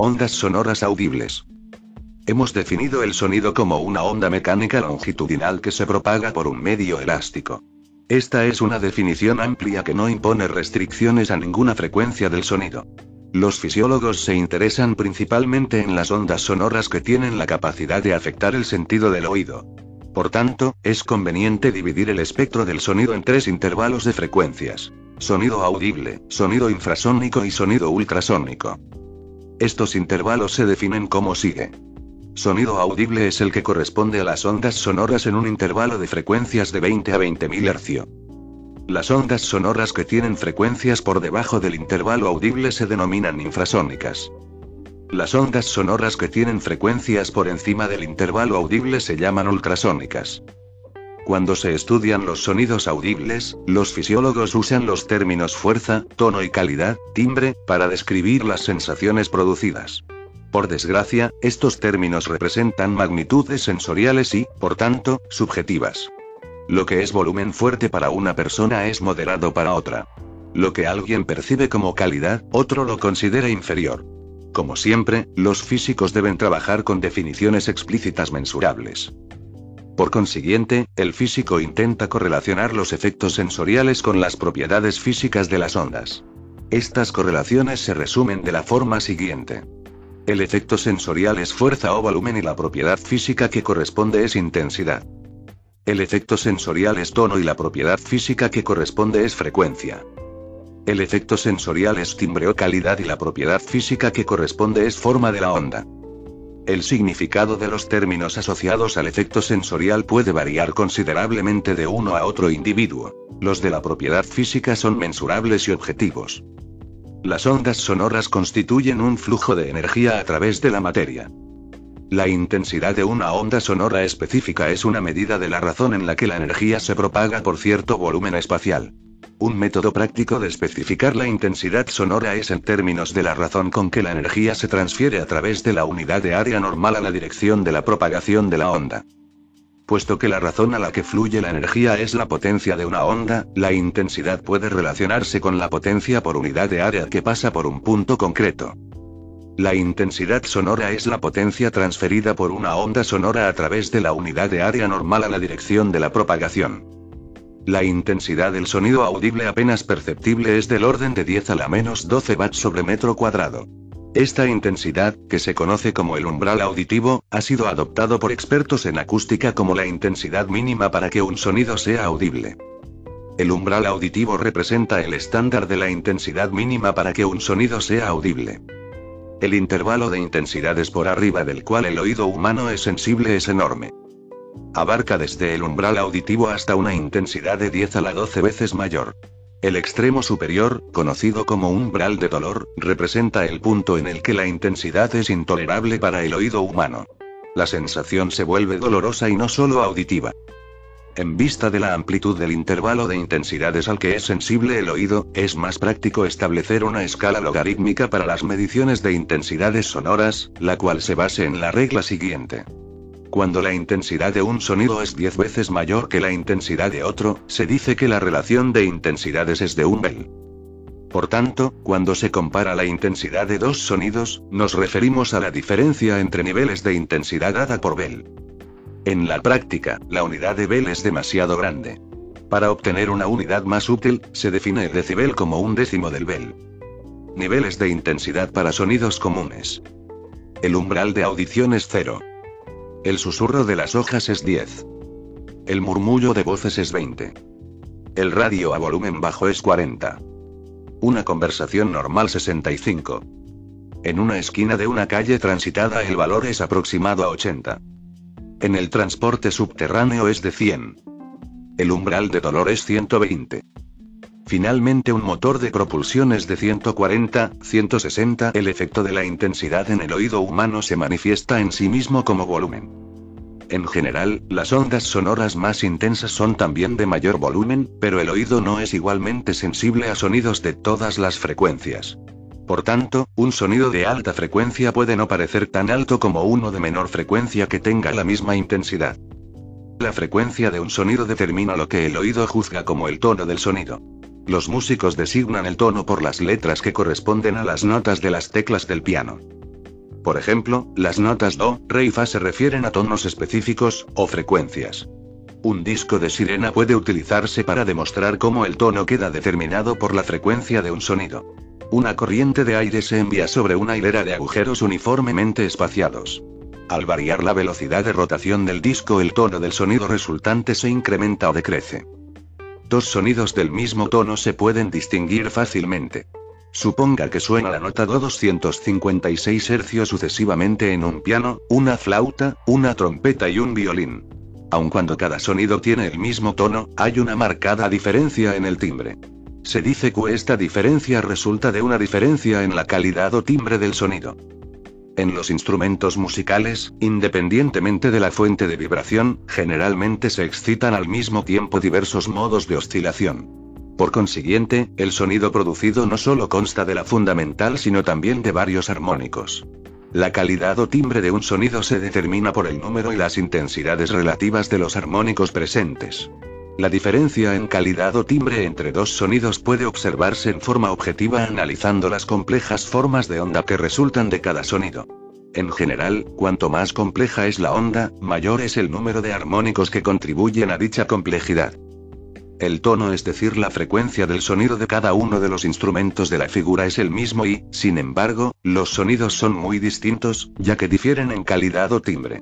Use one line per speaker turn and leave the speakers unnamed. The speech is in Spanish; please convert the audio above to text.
Ondas sonoras audibles. Hemos definido el sonido como una onda mecánica longitudinal que se propaga por un medio elástico. Esta es una definición amplia que no impone restricciones a ninguna frecuencia del sonido. Los fisiólogos se interesan principalmente en las ondas sonoras que tienen la capacidad de afectar el sentido del oído. Por tanto, es conveniente dividir el espectro del sonido en tres intervalos de frecuencias. Sonido audible, sonido infrasónico y sonido ultrasónico. Estos intervalos se definen como sigue. Sonido audible es el que corresponde a las ondas sonoras en un intervalo de frecuencias de 20 a 20.000 Hz. Las ondas sonoras que tienen frecuencias por debajo del intervalo audible se denominan infrasónicas. Las ondas sonoras que tienen frecuencias por encima del intervalo audible se llaman ultrasónicas. Cuando se estudian los sonidos audibles, los fisiólogos usan los términos fuerza, tono y calidad, timbre, para describir las sensaciones producidas. Por desgracia, estos términos representan magnitudes sensoriales y, por tanto, subjetivas. Lo que es volumen fuerte para una persona es moderado para otra. Lo que alguien percibe como calidad, otro lo considera inferior. Como siempre, los físicos deben trabajar con definiciones explícitas mensurables. Por consiguiente, el físico intenta correlacionar los efectos sensoriales con las propiedades físicas de las ondas. Estas correlaciones se resumen de la forma siguiente. El efecto sensorial es fuerza o volumen y la propiedad física que corresponde es intensidad. El efecto sensorial es tono y la propiedad física que corresponde es frecuencia. El efecto sensorial es timbre o calidad y la propiedad física que corresponde es forma de la onda. El significado de los términos asociados al efecto sensorial puede variar considerablemente de uno a otro individuo. Los de la propiedad física son mensurables y objetivos. Las ondas sonoras constituyen un flujo de energía a través de la materia. La intensidad de una onda sonora específica es una medida de la razón en la que la energía se propaga por cierto volumen espacial. Un método práctico de especificar la intensidad sonora es en términos de la razón con que la energía se transfiere a través de la unidad de área normal a la dirección de la propagación de la onda. Puesto que la razón a la que fluye la energía es la potencia de una onda, la intensidad puede relacionarse con la potencia por unidad de área que pasa por un punto concreto. La intensidad sonora es la potencia transferida por una onda sonora a través de la unidad de área normal a la dirección de la propagación. La intensidad del sonido audible apenas perceptible es del orden de 10 a la menos 12 watts sobre metro cuadrado. Esta intensidad, que se conoce como el umbral auditivo, ha sido adoptado por expertos en acústica como la intensidad mínima para que un sonido sea audible. El umbral auditivo representa el estándar de la intensidad mínima para que un sonido sea audible. El intervalo de intensidades por arriba del cual el oído humano es sensible es enorme. Abarca desde el umbral auditivo hasta una intensidad de 10 a la 12 veces mayor. El extremo superior, conocido como umbral de dolor, representa el punto en el que la intensidad es intolerable para el oído humano. La sensación se vuelve dolorosa y no solo auditiva. En vista de la amplitud del intervalo de intensidades al que es sensible el oído, es más práctico establecer una escala logarítmica para las mediciones de intensidades sonoras, la cual se base en la regla siguiente. Cuando la intensidad de un sonido es 10 veces mayor que la intensidad de otro, se dice que la relación de intensidades es de un Bell. Por tanto, cuando se compara la intensidad de dos sonidos, nos referimos a la diferencia entre niveles de intensidad dada por Bell. En la práctica, la unidad de Bell es demasiado grande. Para obtener una unidad más útil, se define el decibel como un décimo del Bell. Niveles de intensidad para sonidos comunes. El umbral de audición es cero. El susurro de las hojas es 10. El murmullo de voces es 20. El radio a volumen bajo es 40. Una conversación normal 65. En una esquina de una calle transitada el valor es aproximado a 80. En el transporte subterráneo es de 100. El umbral de dolor es 120. Finalmente un motor de propulsión es de 140, 160. El efecto de la intensidad en el oído humano se manifiesta en sí mismo como volumen. En general, las ondas sonoras más intensas son también de mayor volumen, pero el oído no es igualmente sensible a sonidos de todas las frecuencias. Por tanto, un sonido de alta frecuencia puede no parecer tan alto como uno de menor frecuencia que tenga la misma intensidad. La frecuencia de un sonido determina lo que el oído juzga como el tono del sonido. Los músicos designan el tono por las letras que corresponden a las notas de las teclas del piano. Por ejemplo, las notas do, re y fa se refieren a tonos específicos, o frecuencias. Un disco de sirena puede utilizarse para demostrar cómo el tono queda determinado por la frecuencia de un sonido. Una corriente de aire se envía sobre una hilera de agujeros uniformemente espaciados. Al variar la velocidad de rotación del disco el tono del sonido resultante se incrementa o decrece. Dos sonidos del mismo tono se pueden distinguir fácilmente. Suponga que suena la nota Do 256 Hz sucesivamente en un piano, una flauta, una trompeta y un violín. Aun cuando cada sonido tiene el mismo tono, hay una marcada diferencia en el timbre. Se dice que esta diferencia resulta de una diferencia en la calidad o timbre del sonido. En los instrumentos musicales, independientemente de la fuente de vibración, generalmente se excitan al mismo tiempo diversos modos de oscilación. Por consiguiente, el sonido producido no solo consta de la fundamental sino también de varios armónicos. La calidad o timbre de un sonido se determina por el número y las intensidades relativas de los armónicos presentes. La diferencia en calidad o timbre entre dos sonidos puede observarse en forma objetiva analizando las complejas formas de onda que resultan de cada sonido. En general, cuanto más compleja es la onda, mayor es el número de armónicos que contribuyen a dicha complejidad. El tono, es decir, la frecuencia del sonido de cada uno de los instrumentos de la figura es el mismo y, sin embargo, los sonidos son muy distintos, ya que difieren en calidad o timbre.